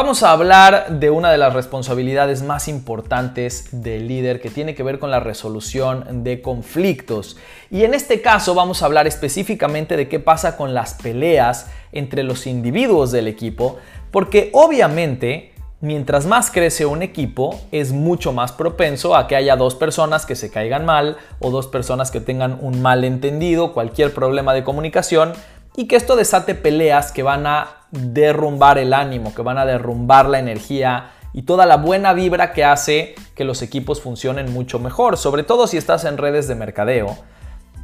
Vamos a hablar de una de las responsabilidades más importantes del líder que tiene que ver con la resolución de conflictos. Y en este caso vamos a hablar específicamente de qué pasa con las peleas entre los individuos del equipo, porque obviamente mientras más crece un equipo es mucho más propenso a que haya dos personas que se caigan mal o dos personas que tengan un malentendido, cualquier problema de comunicación y que esto desate peleas que van a derrumbar el ánimo, que van a derrumbar la energía y toda la buena vibra que hace que los equipos funcionen mucho mejor, sobre todo si estás en redes de mercadeo,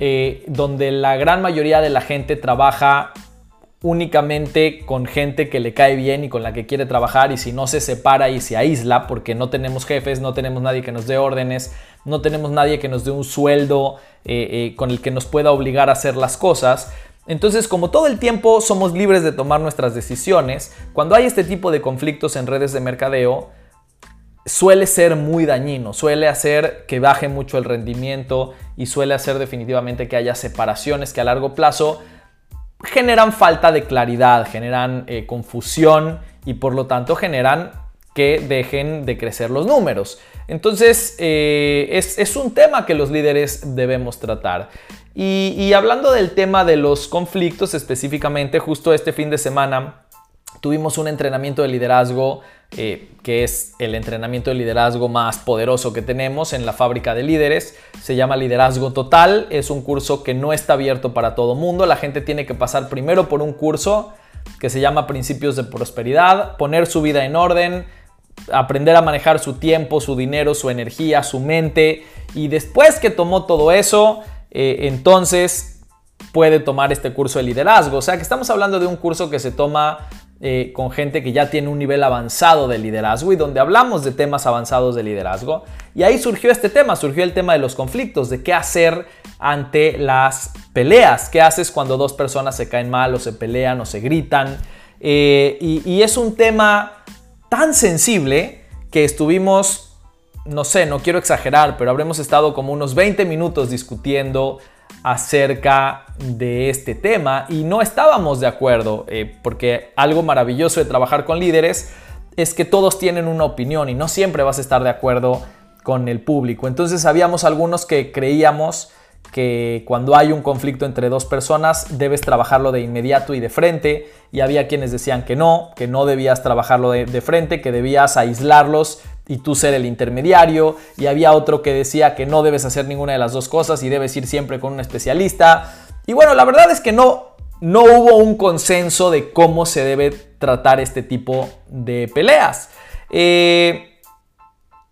eh, donde la gran mayoría de la gente trabaja únicamente con gente que le cae bien y con la que quiere trabajar y si no se separa y se aísla porque no tenemos jefes, no tenemos nadie que nos dé órdenes, no tenemos nadie que nos dé un sueldo eh, eh, con el que nos pueda obligar a hacer las cosas, entonces, como todo el tiempo somos libres de tomar nuestras decisiones, cuando hay este tipo de conflictos en redes de mercadeo, suele ser muy dañino, suele hacer que baje mucho el rendimiento y suele hacer definitivamente que haya separaciones que a largo plazo generan falta de claridad, generan eh, confusión y por lo tanto generan que dejen de crecer los números. Entonces, eh, es, un tema que los líderes debemos tratar. Y, hablando del tema de los conflictos específicamente, justo este fin de semana tuvimos un entrenamiento de liderazgo eh, que es el entrenamiento de liderazgo más poderoso que tenemos en la fábrica de líderes. Se llama Liderazgo Total. Es un curso que no está abierto para todo mundo. La gente tiene que pasar primero por un curso que se llama Principios de Prosperidad, poner su vida en orden, aprender a manejar su tiempo, su dinero, su energía, su mente. Y después que tomó todo eso, eh, entonces puede tomar este curso de liderazgo. O sea que estamos hablando de un curso que se toma eh, con gente que ya tiene un nivel avanzado de liderazgo y donde hablamos de temas avanzados de liderazgo. Y ahí surgió este tema, surgió el tema de los conflictos, de qué hacer ante las peleas, qué haces cuando dos personas se caen mal o se pelean o se gritan. Eh, y es un tema tan sensible que estuvimos no sé, no quiero exagerar, pero habremos estado como unos 20 minutos discutiendo acerca de este tema y no estábamos de acuerdo, eh, porque algo maravilloso de trabajar con líderes es que todos tienen una opinión y no siempre vas a estar de acuerdo con el público. Entonces habíamos algunos que creíamos que cuando hay un conflicto entre dos personas debes trabajarlo de inmediato y de frente y había quienes decían que no, que no debías trabajarlo de, de frente, que debías aislarlos y tú ser el intermediario y había otro que decía que no debes hacer ninguna de las dos cosas y debes ir siempre con un especialista. Y bueno, la verdad es que no, no hubo un consenso de cómo se debe tratar este tipo de peleas. Eh,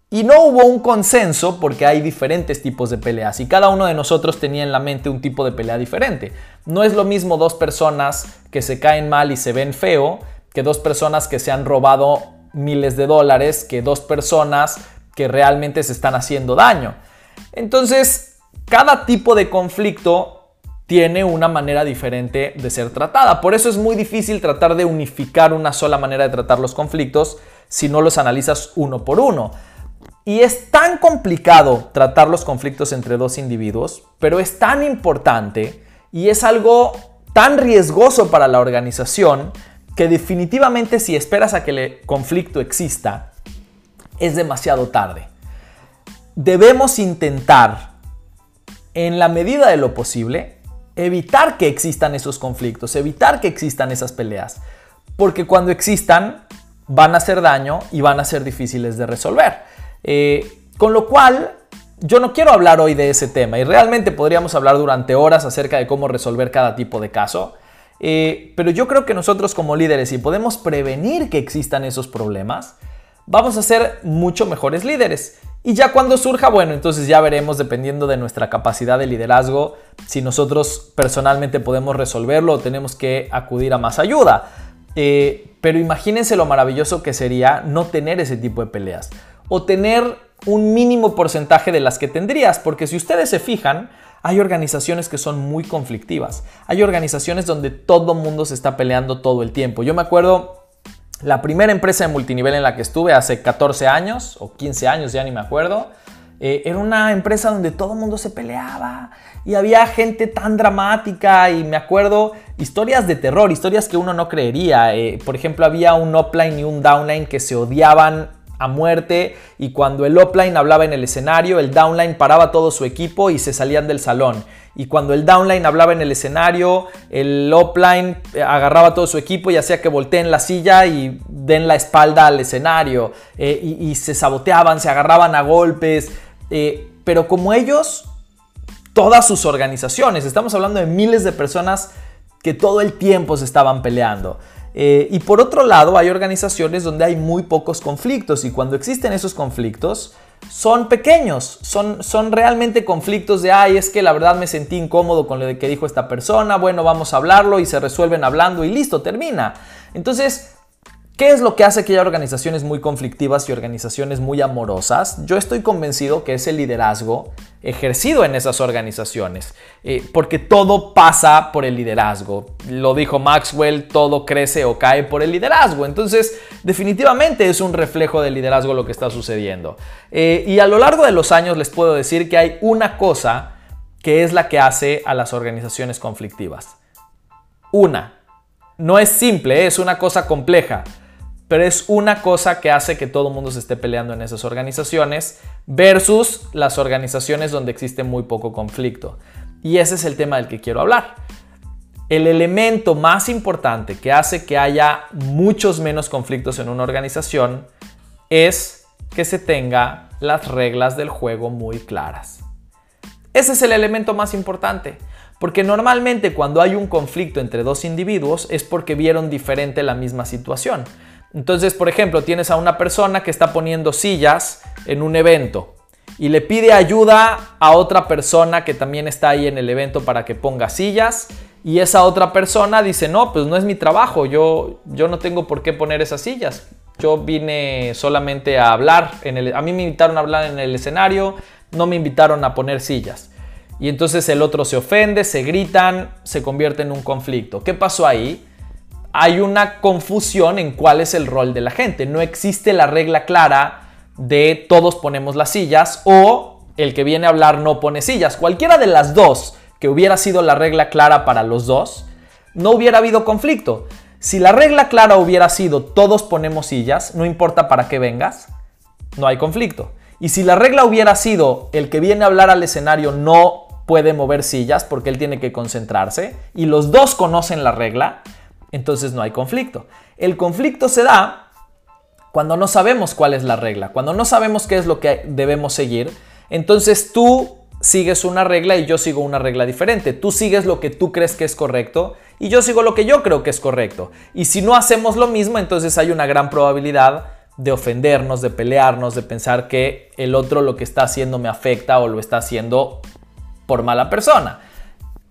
y no hubo un consenso porque hay diferentes tipos de peleas y cada uno de nosotros tenía en la mente un tipo de pelea diferente. No es lo mismo dos personas que se caen mal y se ven feo que dos personas que se han robado miles de dólares que dos personas que realmente se están haciendo daño. Entonces, cada tipo de conflicto tiene una manera diferente de ser tratada. Por eso es muy difícil tratar de unificar una sola manera de tratar los conflictos si no los analizas uno por uno. Y es tan complicado tratar los conflictos entre dos individuos, pero es tan importante y es algo tan riesgoso para la organización que definitivamente si esperas a que el conflicto exista, es demasiado tarde. Debemos intentar, en la medida de lo posible, evitar que existan esos conflictos, evitar que existan esas peleas, porque cuando existan van a hacer daño y van a ser difíciles de resolver. Eh, con lo cual, yo no quiero hablar hoy de ese tema y realmente podríamos hablar durante horas acerca de cómo resolver cada tipo de caso. Eh, pero yo creo que nosotros como líderes, si podemos prevenir que existan esos problemas, vamos a ser mucho mejores líderes. Y ya cuando surja, bueno, entonces ya veremos, dependiendo de nuestra capacidad de liderazgo, si nosotros personalmente podemos resolverlo o tenemos que acudir a más ayuda. Eh, pero imagínense lo maravilloso que sería no tener ese tipo de peleas o tener un mínimo porcentaje de las que tendrías, porque si ustedes se fijan, hay organizaciones que son muy conflictivas. Hay organizaciones donde todo mundo se está peleando todo el tiempo. Yo me acuerdo la primera empresa de multinivel en la que estuve hace 14 años o 15 años, ya ni me acuerdo, eh, era una empresa donde todo el mundo se peleaba y había gente tan dramática y me acuerdo historias de terror, historias que uno no creería. Eh, por ejemplo, había un upline y un downline que se odiaban a muerte y cuando el upline hablaba en el escenario, el downline paraba todo su equipo y se salían del salón. Y cuando el downline hablaba en el escenario, el upline eh, agarraba todo su equipo y hacía que volteen la silla y den la espalda al escenario. Eh, y, se saboteaban, se agarraban a golpes. Eh, pero como ellos, todas sus organizaciones, estamos hablando de miles de personas que todo el tiempo se estaban peleando. Y por otro lado, hay organizaciones donde hay muy pocos conflictos y cuando existen esos conflictos, son pequeños, son, son realmente conflictos de, ay, es que la verdad me sentí incómodo con lo que dijo esta persona, bueno, vamos a hablarlo y se resuelven hablando y listo, termina. Entonces, ¿Qué es lo que hace que haya organizaciones muy conflictivas y organizaciones muy amorosas? Yo estoy convencido que es el liderazgo ejercido en esas organizaciones, eh, porque todo pasa por el liderazgo. Lo dijo Maxwell, todo crece o cae por el liderazgo. Entonces, definitivamente es un reflejo del liderazgo lo que está sucediendo. Eh, y a lo largo de los años les puedo decir que hay una cosa que es la que hace a las organizaciones conflictivas. Una, no es simple, es una cosa compleja pero es una cosa que hace que todo el mundo se esté peleando en esas organizaciones versus las organizaciones donde existe muy poco conflicto. Y ese es el tema del que quiero hablar. El elemento más importante que hace que haya muchos menos conflictos en una organización es que se tenga las reglas del juego muy claras. Ese es el elemento más importante, porque normalmente cuando hay un conflicto entre dos individuos es porque vieron diferente la misma situación. Entonces, por ejemplo, tienes a una persona que está poniendo sillas en un evento y le pide ayuda a otra persona que también está ahí en el evento para que ponga sillas y esa otra persona dice, no, pues no es mi trabajo, yo, yo no tengo por qué poner esas sillas. Yo vine solamente a hablar, a mí me invitaron a hablar en el escenario, no me invitaron a poner sillas. Y entonces el otro se ofende, se gritan, se convierte en un conflicto. ¿Qué pasó ahí? Hay una confusión en cuál es el rol de la gente. No existe la regla clara de todos ponemos las sillas o el que viene a hablar no pone sillas. Cualquiera de las dos que hubiera sido la regla clara para los dos, no hubiera habido conflicto. Si la regla clara hubiera sido todos ponemos sillas, no importa para qué vengas, no hay conflicto. Y si la regla hubiera sido el que viene a hablar al escenario no puede mover sillas porque él tiene que concentrarse y los dos conocen la regla, entonces no hay conflicto. El conflicto se da cuando no sabemos cuál es la regla, cuando no sabemos qué es lo que debemos seguir, entonces tú sigues una regla y yo sigo una regla diferente. Tú sigues lo que tú crees que es correcto y yo sigo lo que yo creo que es correcto. Y si no hacemos lo mismo, entonces hay una gran probabilidad de ofendernos, de pelearnos, de pensar que el otro lo que está haciendo me afecta o lo está haciendo por mala persona.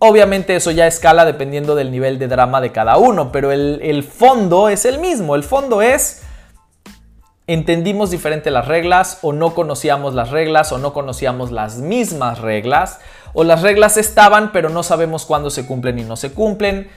Obviamente eso ya escala dependiendo del nivel de drama de cada uno, pero el, fondo es el mismo. El fondo es entendimos diferente las reglas o no conocíamos las reglas o no conocíamos las mismas reglas o las reglas estaban pero no sabemos cuándo se cumplen y no se cumplen,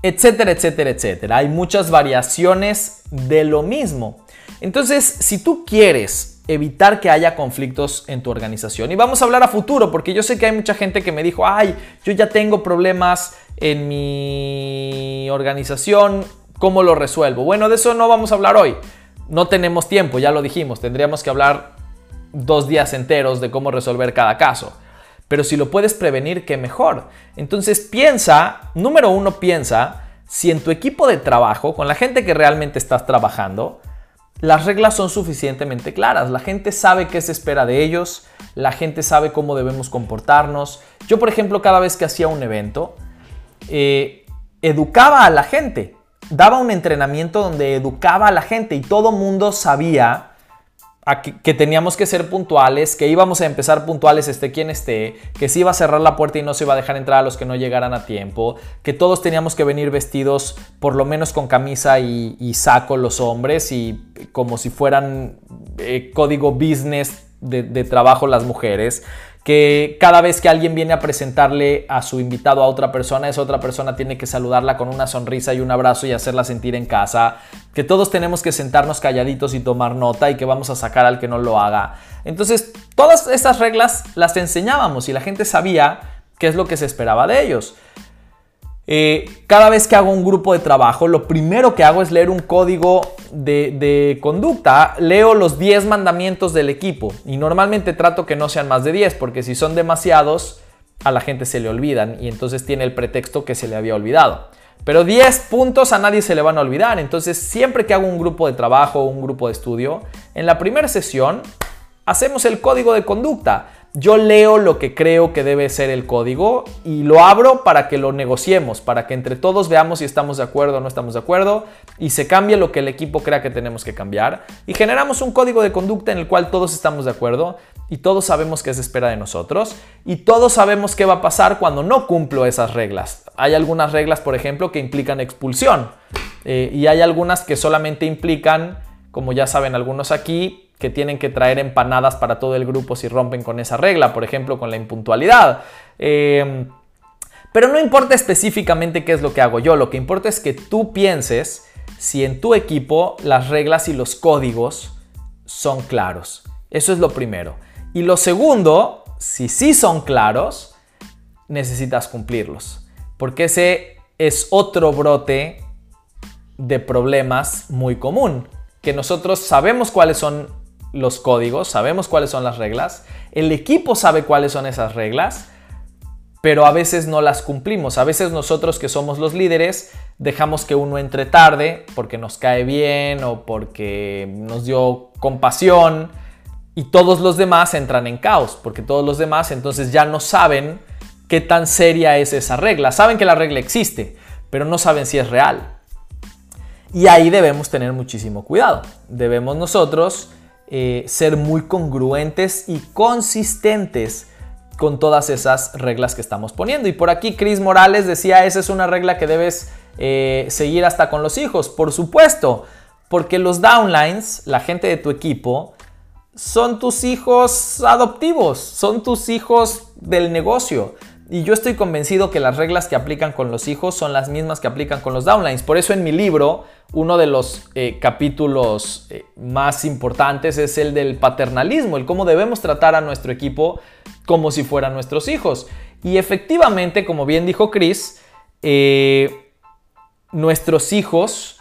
etcétera, etcétera, etcétera. Hay muchas variaciones de lo mismo. Entonces, si tú quieres evitar que haya conflictos en tu organización. Y vamos a hablar a futuro, porque yo sé que hay mucha gente que me dijo, ay, yo ya tengo problemas en mi organización, ¿cómo lo resuelvo? Bueno, de eso no vamos a hablar hoy. No tenemos tiempo, ya lo dijimos, tendríamos que hablar dos días enteros de cómo resolver cada caso. Pero si lo puedes prevenir, qué mejor. Entonces piensa, número uno, piensa si en tu equipo de trabajo, con la gente que realmente estás trabajando, las reglas son suficientemente claras. La gente sabe qué se espera de ellos, la gente sabe cómo debemos comportarnos. Yo, por ejemplo, cada vez que hacía un evento, eh, educaba a la gente, daba un entrenamiento donde educaba a la gente y todo mundo sabía que, teníamos que ser puntuales, que íbamos a empezar puntuales esté quien esté, que se iba a cerrar la puerta y no se iba a dejar entrar a los que no llegaran a tiempo, que todos teníamos que venir vestidos por lo menos con camisa y, saco los hombres y como si fueran eh, código business de trabajo las mujeres que cada vez que alguien viene a presentarle a su invitado a otra persona, esa otra persona tiene que saludarla con una sonrisa y un abrazo y hacerla sentir en casa, que todos tenemos que sentarnos calladitos y tomar nota y que vamos a sacar al que no lo haga. Entonces, todas estas reglas las enseñábamos y la gente sabía qué es lo que se esperaba de ellos. Eh, cada vez que hago un grupo de trabajo, lo primero que hago es leer un código de, conducta. Leo los 10 mandamientos del equipo y normalmente trato que no sean más de 10 porque si son demasiados a la gente se le olvidan y entonces tiene el pretexto que se le había olvidado. Pero 10 puntos a nadie se le van a olvidar. Entonces siempre que hago un grupo de trabajo o un grupo de estudio, en la primera sesión hacemos el código de conducta. Yo leo lo que creo que debe ser el código y lo abro para que lo negociemos, para que entre todos veamos si estamos de acuerdo o no estamos de acuerdo y se cambie lo que el equipo crea que tenemos que cambiar y generamos un código de conducta en el cual todos estamos de acuerdo y todos sabemos qué se espera de nosotros y todos sabemos qué va a pasar cuando no cumplo esas reglas. Hay algunas reglas, por ejemplo, que implican expulsión eh, y hay algunas que solamente implican, como ya saben algunos aquí, que tienen que traer empanadas para todo el grupo si rompen con esa regla, por ejemplo, con la impuntualidad. Em, pero no importa específicamente qué es lo que hago yo, lo que importa es que tú pienses si en tu equipo las reglas y los códigos son claros. Eso es lo primero. Y lo segundo, si sí son claros, necesitas cumplirlos. Porque ese es otro brote de problemas muy común. Que nosotros sabemos cuáles son los códigos, sabemos cuáles son las reglas, el equipo sabe cuáles son esas reglas, pero a veces no las cumplimos. A veces nosotros que somos los líderes dejamos que uno entre tarde porque nos cae bien o porque nos dio compasión y todos los demás entran en caos porque todos los demás entonces ya no saben qué tan seria es esa regla. Saben que la regla existe, pero no saben si es real. Y ahí debemos tener muchísimo cuidado. Debemos nosotros eh, ser muy congruentes y consistentes con todas esas reglas que estamos poniendo. Y por aquí Chris Morales decía, esa es una regla que debes eh, seguir hasta con los hijos. Por supuesto, porque los downlines, la gente de tu equipo, son tus hijos adoptivos, son tus hijos del negocio. Y yo estoy convencido que las reglas que aplican con los hijos son las mismas que aplican con los downlines. Por eso en mi libro, uno de los eh, capítulos eh, más importantes es el del paternalismo, el cómo debemos tratar a nuestro equipo como si fueran nuestros hijos. Y efectivamente, como bien dijo Chris, eh, nuestros hijos,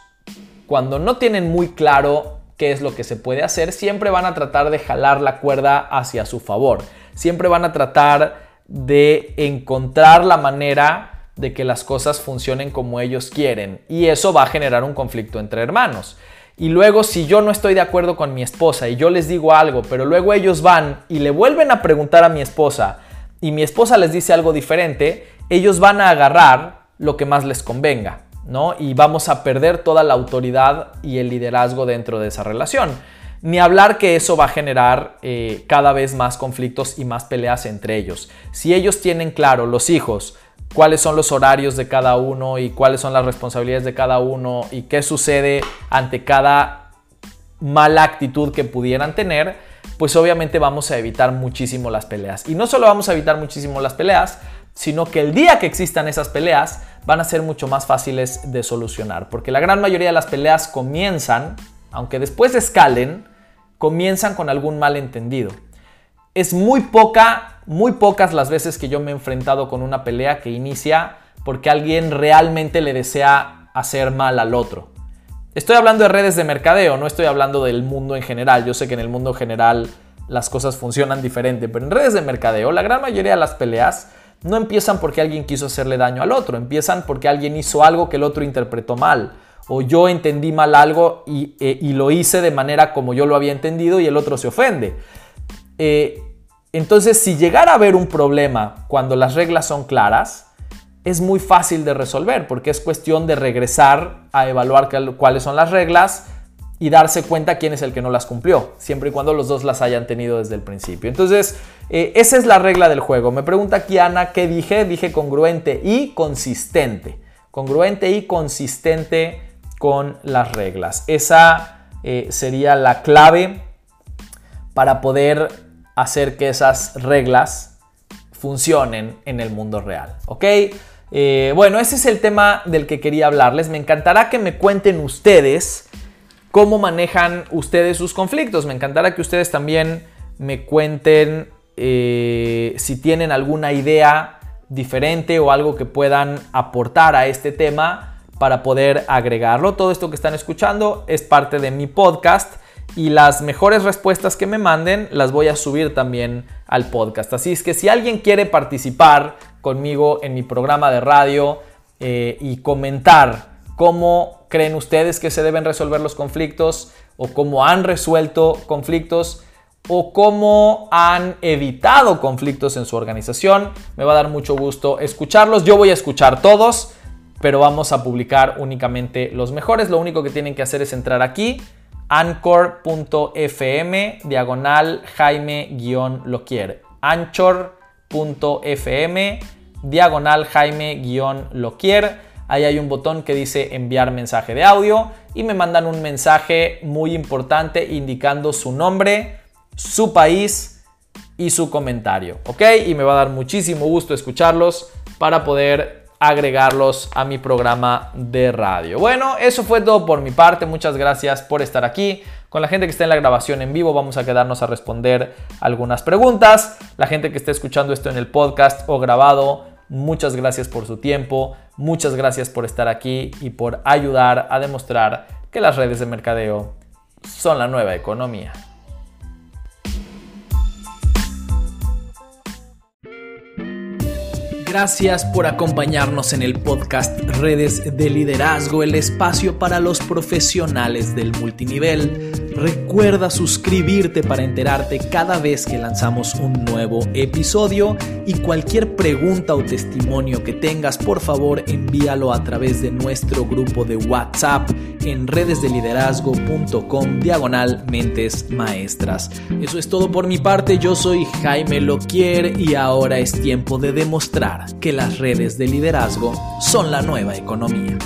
cuando no tienen muy claro qué es lo que se puede hacer, siempre van a tratar de jalar la cuerda hacia su favor. Siempre van a tratar de encontrar la manera de que las cosas funcionen como ellos quieren y eso va a generar un conflicto entre hermanos. Y luego si yo no estoy de acuerdo con mi esposa y yo les digo algo, pero luego ellos van y le vuelven a preguntar a mi esposa y mi esposa les dice algo diferente, ellos van a agarrar lo que más les convenga, ¿no? Y vamos a perder toda la autoridad y el liderazgo dentro de esa relación. Ni hablar que eso va a generar eh, cada vez más conflictos y más peleas entre ellos. Si ellos tienen claro, los hijos, cuáles son los horarios de cada uno y cuáles son las responsabilidades de cada uno y qué sucede ante cada mala actitud que pudieran tener, pues obviamente vamos a evitar muchísimo las peleas. Y no solo vamos a evitar muchísimo las peleas, sino que el día que existan esas peleas van a ser mucho más fáciles de solucionar, porque la gran mayoría de las peleas comienzan aunque después escalen, comienzan con algún malentendido. Es muy poca, muy pocas las veces que yo me he enfrentado con una pelea que inicia porque alguien realmente le desea hacer mal al otro. Estoy hablando de redes de mercadeo, no estoy hablando del mundo en general. Yo sé que en el mundo general las cosas funcionan diferente, pero en redes de mercadeo la gran mayoría de las peleas no empiezan porque alguien quiso hacerle daño al otro, empiezan porque alguien hizo algo que el otro interpretó mal o yo entendí mal algo eh, y, lo hice de manera como yo lo había entendido y el otro se ofende. Eh, entonces, si llegara a haber un problema cuando las reglas son claras, es muy fácil de resolver porque es cuestión de regresar a evaluar cuáles son las reglas y darse cuenta quién es el que no las cumplió, siempre y cuando los dos las hayan tenido desde el principio. Entonces, eh, esa es la regla del juego. Me pregunta aquí Ana, ¿qué dije? Dije congruente y consistente. Congruente y consistente con las reglas. Esa eh, sería la clave para poder hacer que esas reglas funcionen en el mundo real. ¿Ok? Eh, bueno, ese es el tema del que quería hablarles. Me encantará que me cuenten ustedes cómo manejan ustedes sus conflictos. Me encantará que ustedes también me cuenten eh, si tienen alguna idea diferente o algo que puedan aportar a este tema para poder agregarlo. Todo esto que están escuchando es parte de mi podcast y las mejores respuestas que me manden las voy a subir también al podcast. Así es que si alguien quiere participar conmigo en mi programa de radio eh, y comentar cómo creen ustedes que se deben resolver los conflictos o cómo han resuelto conflictos o cómo han evitado conflictos en su organización. Me va a dar mucho gusto escucharlos. Yo voy a escuchar todos, pero vamos a publicar únicamente los mejores. Lo único que tienen que hacer es entrar aquí, anchor.fm, diagonal Jaime-Loquier. Anchor.fm, diagonal Jaime-Loquier Ahí hay un botón que dice enviar mensaje de audio y me mandan un mensaje muy importante indicando su nombre, su país y su comentario. ¿Ok? Y me va a dar muchísimo gusto escucharlos para poder agregarlos a mi programa de radio. Bueno, eso fue todo por mi parte. Muchas gracias por estar aquí. Con la gente que está en la grabación en vivo vamos a quedarnos a responder algunas preguntas. La gente que está escuchando esto en el podcast o grabado, muchas gracias por su tiempo. Muchas gracias por estar aquí y por ayudar a demostrar que las redes de mercadeo son la nueva economía. Gracias por acompañarnos en el podcast Redes de Liderazgo, el espacio para los profesionales del multinivel. Recuerda suscribirte para enterarte cada vez que lanzamos un nuevo episodio y cualquier pregunta o testimonio que tengas, por favor envíalo a través de nuestro grupo de WhatsApp en redesdeliderazgo.com diagonal mentes maestras. Eso es todo por mi parte, yo soy Jaime Loquier y ahora es tiempo de demostrar que las redes de liderazgo son la nueva economía.